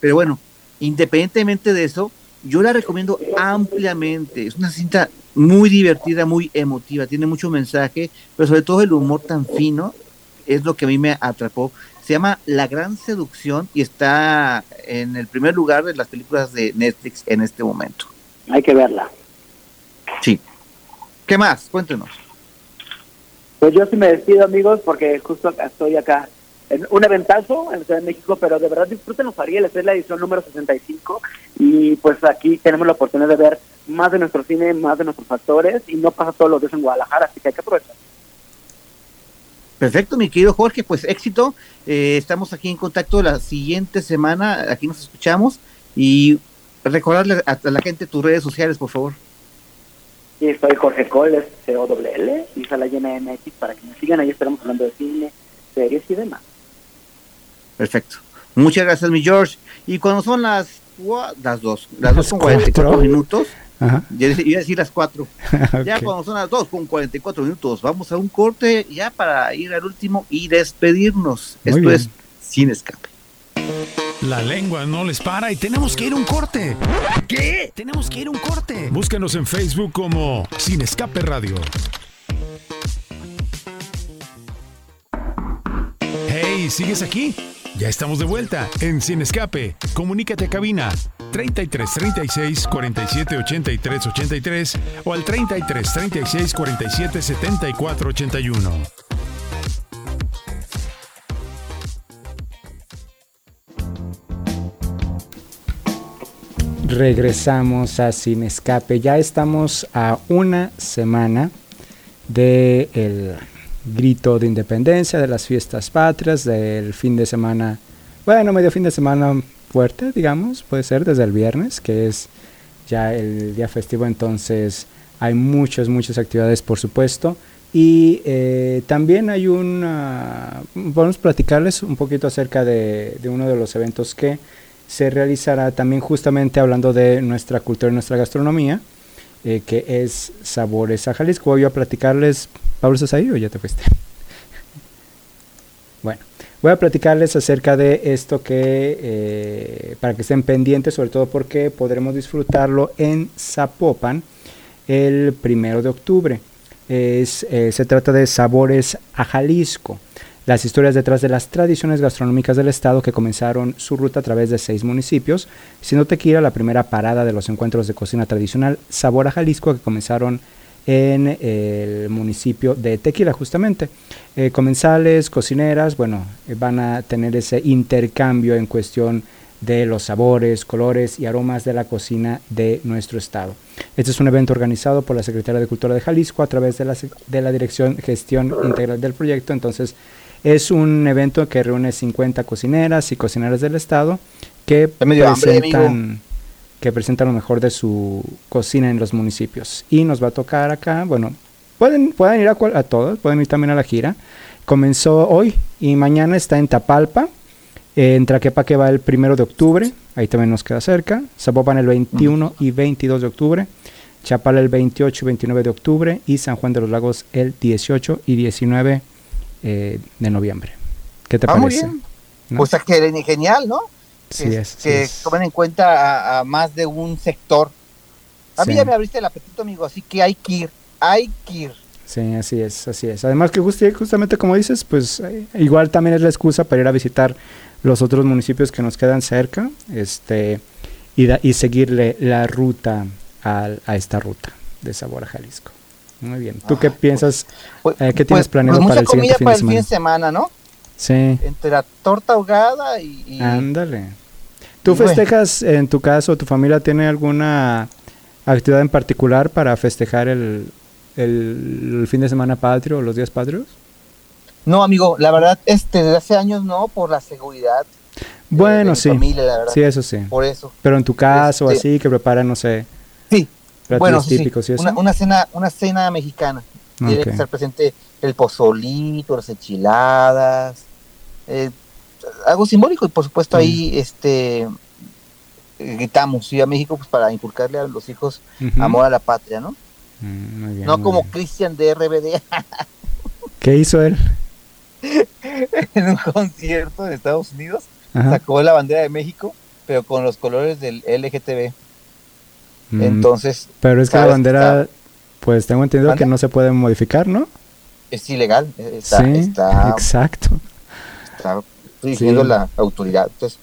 Pero bueno, independientemente de eso, yo la recomiendo ampliamente. Es una cinta muy divertida, muy emotiva, tiene mucho mensaje, pero sobre todo el humor tan fino es lo que a mí me atrapó. Se llama La Gran Seducción y está en el primer lugar de las películas de Netflix en este momento. Hay que verla. Sí. ¿Qué más? Cuéntenos. Pues yo sí me despido, amigos, porque justo estoy acá un eventazo en la Ciudad de México, pero de verdad disfruten los Arieles, es la edición número 65 y pues aquí tenemos la oportunidad de ver más de nuestro cine, más de nuestros actores y no pasa todos los días en Guadalajara, así que hay que aprovechar. Perfecto, mi querido Jorge, pues éxito. Eh, estamos aquí en contacto la siguiente semana, aquí nos escuchamos y recordarle a, la gente tus redes sociales, por favor. Sí, soy Jorge Coles, C-O-W-L, y Sala Llena MX, para que me sigan, ahí estaremos hablando de cine, series y demás. Perfecto. Muchas gracias, mi George. Y cuando son las, las dos, las dos con 44 minutos, Ajá. Ya iba a decir las cuatro. Ya cuando son las dos con 44 minutos, vamos a un corte ya para ir al último y despedirnos. Esto es Sin Escape. La lengua no les para y tenemos que ir a un corte. ¿Qué? Tenemos que ir a un corte. Búscanos en Facebook como Sin Escape Radio. Hey, ¿sigues aquí? Ya estamos de vuelta en Sin Escape. Comunícate a cabina 33 36 47 83 83 o al 33 36 47 74 81. Regresamos a Sin Escape. Ya estamos a una semana de el grito de independencia, de las fiestas patrias, del fin de semana, bueno, medio fin de semana fuerte, digamos, puede ser desde el viernes, que es ya el día festivo, entonces hay muchas, muchas actividades, por supuesto. Y eh, también hay una, vamos a platicarles un poquito acerca de, uno de los eventos que se realizará también justamente hablando de nuestra cultura y nuestra gastronomía, eh, que es Sabores a Jalisco. Voy a platicarles ¿Pablo, estás ahí o ya te fuiste? bueno, voy a platicarles acerca de esto que, eh, para que estén pendientes, sobre todo porque podremos disfrutarlo en Zapopan el primero de octubre. Es, eh, se trata de Sabores a Jalisco las historias detrás de las tradiciones gastronómicas del estado que comenzaron su ruta a través de seis municipios, siendo Tequila la primera parada de los encuentros de cocina tradicional Sabor a Jalisco que comenzaron en el municipio de Tequila justamente. Eh, comensales, cocineras, bueno, eh, van a tener ese intercambio en cuestión de los sabores, colores y aromas de la cocina de nuestro estado. Este es un evento organizado por la Secretaría de Cultura de Jalisco a través de la, de la Dirección Gestión Integral del proyecto. Entonces, es un evento que reúne 50 cocineras y cocineras del estado que presentan que presenta lo mejor de su cocina en los municipios. Y nos va a tocar acá, bueno, pueden, pueden ir a, a todos, pueden ir también a la gira. comenzó hoy y mañana está en Tapalpa. En Traquepaque va el primero de octubre, ahí también nos queda cerca. Zapopan el 21 y 22 de octubre. Chapala el 28 y 29 de octubre. Y San Juan de los Lagos el 18 y 19 eh, de noviembre. ¿Qué te Ah, muy parece? bien. ¿No? Pues que genial, ¿no? Sí que, es, que en cuenta a, a más de un sector. A mí Sí. ya me abriste el apetito, amigo, así que hay que ir, hay que ir. Sí, así es, así es. Además que justamente como dices, pues eh, igual también es la excusa para ir a visitar los otros municipios que nos quedan cerca, este, y, da- y seguirle la ruta al- a esta ruta de Sabor a Jalisco. Muy bien. ¿Tú qué piensas? Pues- eh, ¿Qué tienes pues- planeado pues para mucha el siguiente comida fin para de el fin de semana? semana, ¿no? Sí, Entre la torta ahogada y... y- ándale. ¿Tú bueno. festejas, en tu caso, tu familia tiene alguna actividad en particular para festejar el, el, el fin de semana patrio o los días patrios? No, amigo, la verdad, este, desde hace años no, por la seguridad. de- de Bueno, mi sí. familia, la verdad. Sí, eso sí. Por eso. Pero en tu caso, Este- así, que preparan, no sé, Sí. platillos Bueno, sí, sí. típicos y eso. Una, una cena, una cena mexicana. Tiene Ok. que estar presente el pozolito, las enchiladas, eh, algo simbólico y por supuesto ahí este eh, gritamos Ciudad México pues para inculcarle a los hijos amor a la patria, ¿no? Mm, muy bien, no muy como. Cristian de RBD ¿Qué hizo él? en un concierto en Estados Unidos Ajá. sacó la bandera de México pero con los colores del LGTB. Mm, Entonces Pero es que la bandera, está- pues tengo entendido que no se puede modificar, ¿no? es ilegal, está, sí, está, exacto. está diciendo Sí. la autoridad. Entonces,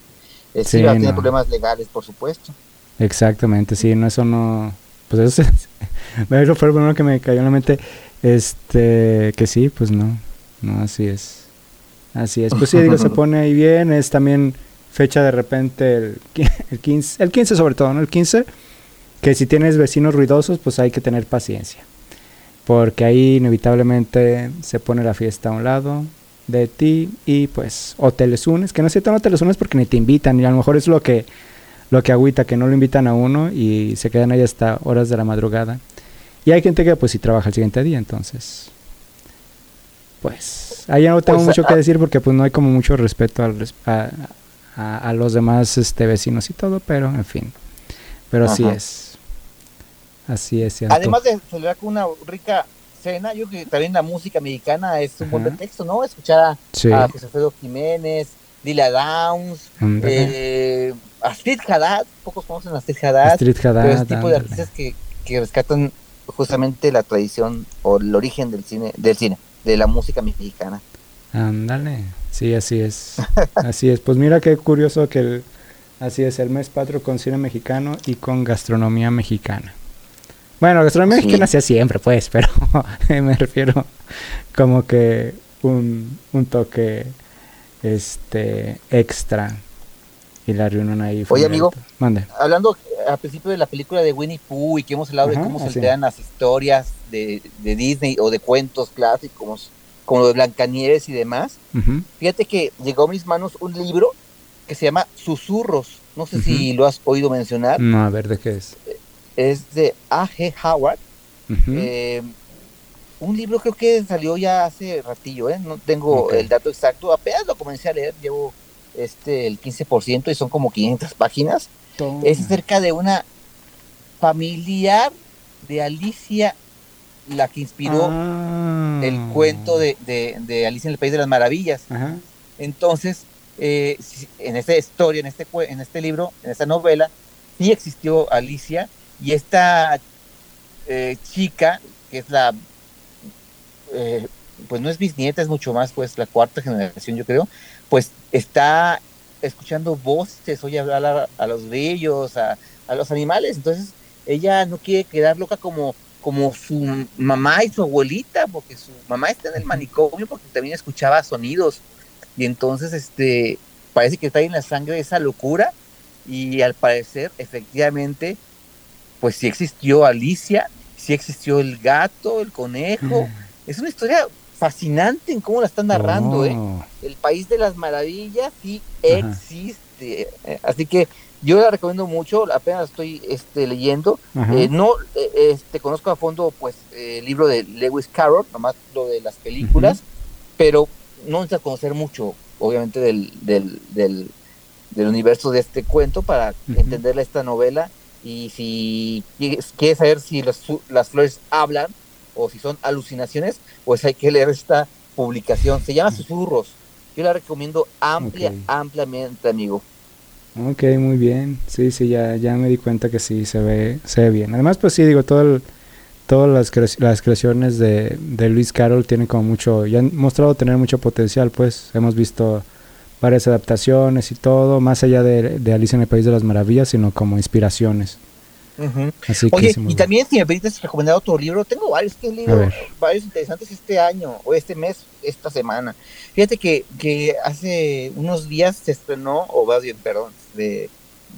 eh, sí, va a tener no. problemas legales, por supuesto. Exactamente, sí, no, eso no. Pues eso, es- eso fue lo primero que me cayó en la mente. Este, que sí, pues no, no, así es. Así es, pues sí, digo, se pone ahí bien, es también fecha de repente el, el 15, el 15 sobre todo, ¿no? El 15, que si tienes vecinos ruidosos, pues hay que tener paciencia. Porque ahí inevitablemente se pone la fiesta a un lado de ti y pues o te les unes, que no es cierto, no te les unes porque ni te invitan y a lo mejor es lo que lo que agüita, que no lo invitan a uno y se quedan ahí hasta horas de la madrugada. Y hay gente que pues sí trabaja el siguiente día, entonces pues ahí ya no tengo Pues, mucho que ah, decir porque pues no hay como mucho respeto al a, a- a los demás este vecinos y todo, pero en fin. Pero así es. Así es, cierto. Además de celebrar con una rica yo creo que también la música mexicana es un buen pretexto, ¿no? Escuchar a, Sí. a José Alfredo Jiménez, Lila Downs, eh, Astrid Haddad, pocos conocen a Astrid Haddad, Astrid Haddad, pero este tipo de artistas que, que rescatan justamente la tradición o el origen del cine, del cine, de la música mexicana. Ándale, sí, así es. así es. Pues mira qué curioso que el, así es, el mes patrio con cine mexicano y con gastronomía mexicana. Bueno, gastronomía Sí. mexicana hacía siempre, pues, pero me refiero como que un, un toque este extra y la reunión ahí. fue Oye, amigo. Mande. Hablando al principio de la película de Winnie Pooh y que hemos hablado Ajá, de cómo se así. crean las historias de, de Disney o de cuentos clásicos, como lo de Blancanieves y demás. Fíjate que llegó a mis manos un libro que se llama Susurros. No sé si lo has oído mencionar. No, a ver, ¿de qué es? Es de A.G. Howard. Eh, un libro creo que salió ya hace ratillo, ¿eh? No tengo el dato exacto. Apenas lo comencé a leer. Llevo este el 15% y son como 500 páginas. Toma. Es acerca de una familiar de Alicia, la que inspiró Ah. el cuento de, de- de Alicia en el País de las Maravillas. Ajá. Entonces, eh, en esta historia, en este, en este libro, en esta novela, sí existió Alicia y esta eh, chica, que es la, eh, pues no es bisnieta, es mucho más, pues la cuarta generación, yo creo, pues está escuchando voces, oye hablar a, a los grillos, a, a los animales, entonces ella no quiere quedar loca como como su mamá y su abuelita, porque su mamá está en el manicomio porque también escuchaba sonidos. Y entonces este parece que está ahí en la sangre esa locura y al parecer efectivamente pues sí existió Alicia, sí existió el gato, el conejo, es una historia fascinante en cómo la están narrando, ¿eh? Oh. El país de las maravillas sí existe, eh, así que yo la recomiendo mucho, apenas la estoy este, leyendo, eh, no eh, este, conozco a fondo pues eh, el libro de Lewis Carroll, nomás lo de las películas, pero no necesitas conocer mucho, obviamente, del, del, del, del universo de este cuento para entender esta novela. Y si quieres saber si las, las flores hablan o si son alucinaciones, pues hay que leer esta publicación. Se llama Susurros. Yo la recomiendo amplia, ampliamente, amigo. Ok, muy bien. Sí, sí, ya, ya me di cuenta que sí, se ve, se ve bien. Además, pues sí, digo, todo el, todas las, las creaciones de, de, Luis Carroll tienen como mucho, ya han mostrado tener mucho potencial, pues hemos visto varias adaptaciones y todo, más allá de, de Alicia en el País de las Maravillas, sino como inspiraciones. Oye, y también si me permites recomendar otro libro, tengo varios que leído, varios interesantes este año, o este mes, esta semana. Fíjate que, que hace unos días se estrenó, o más bien, perdón, de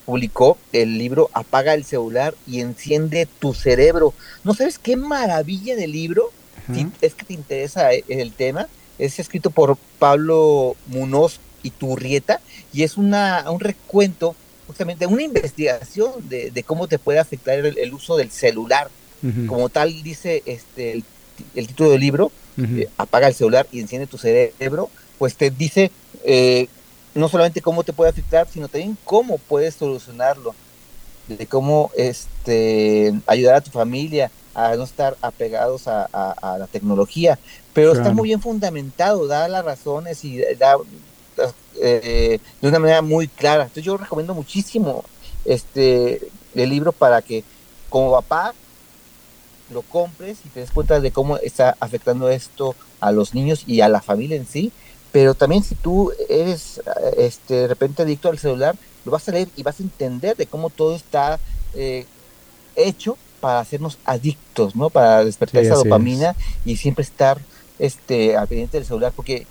publicó el libro Apaga el celular y enciende tu cerebro. ¿No sabes qué maravilla de libro? Si es que te interesa eh, el tema. Es escrito por Pablo Munoz y Turrieta y es una, un recuento, justamente una investigación de, cómo te puede afectar el, uso del celular. Como tal dice este el, título del libro, eh, Apaga el celular y enciende tu cerebro, pues te dice eh, no solamente cómo te puede afectar, sino también cómo puedes solucionarlo, de cómo este, ayudar a tu familia a no estar apegados a, la tecnología, pero está muy bien fundamentado, da las razones y da eh, de una manera muy clara. Entonces yo recomiendo muchísimo este el libro para que como papá lo compres y te des cuenta de cómo está afectando esto a los niños y a la familia en sí pero también si tú eres este, de repente adicto al celular, lo vas a leer y vas a entender de cómo todo está eh, hecho para hacernos adictos, ¿no? Para despertar esa dopamina y siempre estar este, al pendiente del celular, porque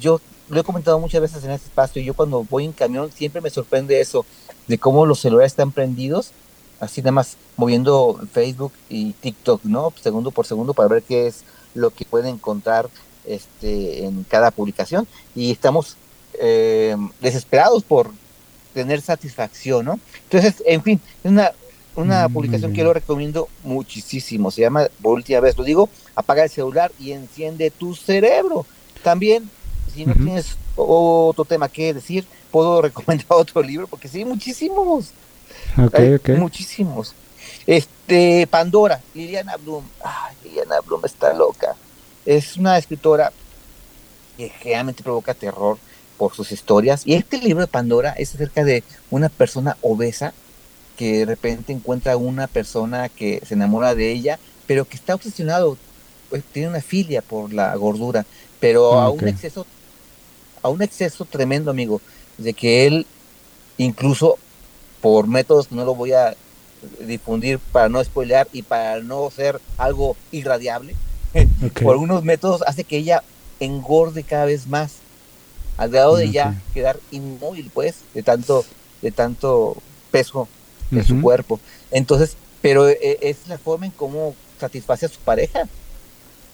yo lo he comentado muchas veces en este espacio, y yo cuando voy en camión siempre me sorprende eso, de cómo los celulares están prendidos, así nada más moviendo Facebook y TikTok, ¿no? Segundo por segundo para ver qué es lo que pueden encontrar este, en cada publicación y estamos eh, desesperados por tener satisfacción, ¿no? Entonces, en fin, es una, una mm, publicación que lo recomiendo muchísimo. Se llama, por última vez lo digo, apaga el celular y enciende tu cerebro. También, si no tienes otro tema que decir, puedo recomendar otro libro, porque sí, muchísimos. Muchísimos. Este, Pandora, Liliana Bloom. Ay, Liliana Bloom está loca. Es una escritora que realmente provoca terror por sus historias. Y este libro de Pandora es acerca de una persona obesa que de repente encuentra a una persona que se enamora de ella, pero que está obsesionado, pues, tiene una filia por la gordura, pero a un exceso, a un exceso tremendo, amigo, de que él incluso por métodos que no lo voy a difundir para no spoilear y para no ser algo irradiable, por algunos métodos hace que ella engorde cada vez más, al grado de ya quedar inmóvil, pues, de tanto, de tanto peso de su cuerpo. Entonces, pero eh, es la forma en cómo satisface a su pareja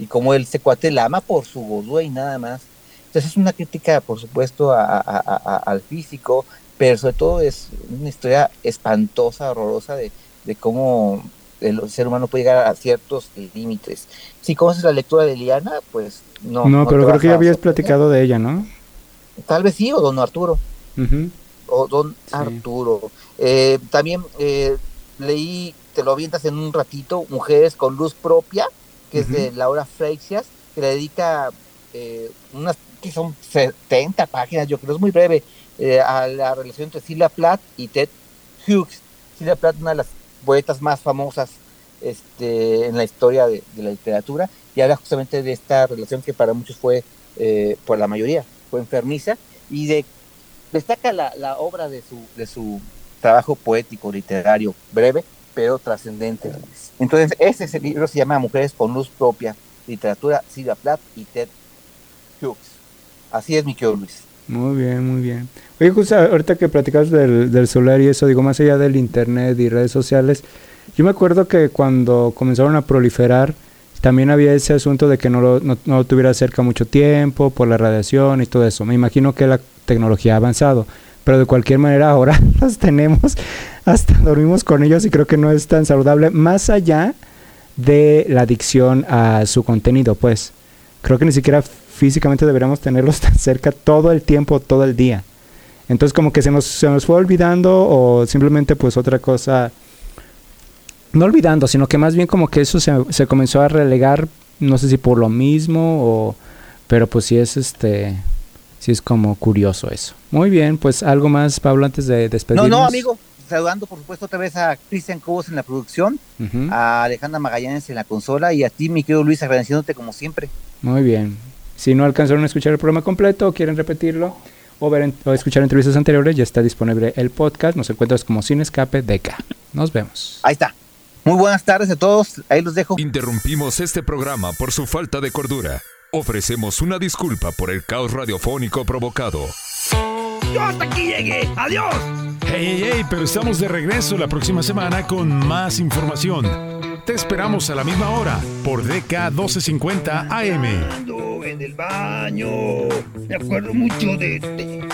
y cómo él se cuate la ama por su gordura y nada más. Entonces es una crítica, por supuesto, al físico, pero sobre todo es una historia espantosa, horrorosa de, de cómo el ser humano puede llegar a ciertos límites. Si conoces la lectura de Liana, pues no. No, pero creo que ya habías platicado de ella, ¿no? Tal vez sí, o Don Arturo. O Don Arturo. Eh, también eh, leí, te lo avientas en un ratito, Mujeres con Luz Propia, que es de Laura Freixas, que le dedica eh, unas que son 70 páginas, yo creo, es muy breve, a la relación entre Silvia Plath y Ted Hughes. Silvia Plath, una de las poetas más famosas este, en la historia de, la literatura, y habla justamente de esta relación que para muchos fue, eh, por la mayoría, fue enfermiza, y de, destaca la, la obra de su, de su trabajo poético, literario, breve, pero trascendente. Entonces, ese, libro se llama Mujeres con Luz Propia, Literatura, Silvia Plath y Ted Hughes. Así es, mi querido Luis. Muy bien, muy bien. Oye, justo ahorita que platicas del, del celular y eso, digo, más allá del internet y redes sociales, yo me acuerdo que cuando comenzaron a proliferar, también había ese asunto de que no lo, no, no tuviera cerca mucho tiempo por la radiación y todo eso. Me imagino que la tecnología ha avanzado, pero de cualquier manera ahora las tenemos, hasta dormimos con ellos y creo que no es tan saludable, más allá de la adicción a su contenido, pues. Creo que ni siquiera físicamente deberíamos tenerlos tan cerca todo el tiempo, todo el día. Entonces como que se nos, se nos fue olvidando o simplemente pues otra cosa, no olvidando, sino que más bien como que eso se, se comenzó a relegar, no sé si por lo mismo o, pero pues sí es este, sí es como curioso eso. Muy bien, pues algo más Pablo antes de despedirnos. No, no, amigo, saludando por supuesto otra vez a Cristian Cobos en la producción, a Alejandra Magallanes en la consola y a ti, mi querido Luis, agradeciéndote como siempre. Muy bien. Si no alcanzaron a escuchar el programa completo o quieren repetirlo o, ver en- o escuchar entrevistas anteriores, ya está disponible el podcast. Nos encuentras como Sin Escape DK. Nos vemos. Ahí está. Muy buenas tardes a todos, ahí los dejo. Interrumpimos este programa por su falta de cordura. Ofrecemos una disculpa por el caos radiofónico provocado. Yo hasta aquí llegué. Adiós. Hey, hey, hey, pero estamos de regreso la próxima semana con más información. Te esperamos a la misma hora por DK 1250 AM. En el baño. Me acuerdo mucho de este.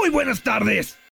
Muy buenas tardes.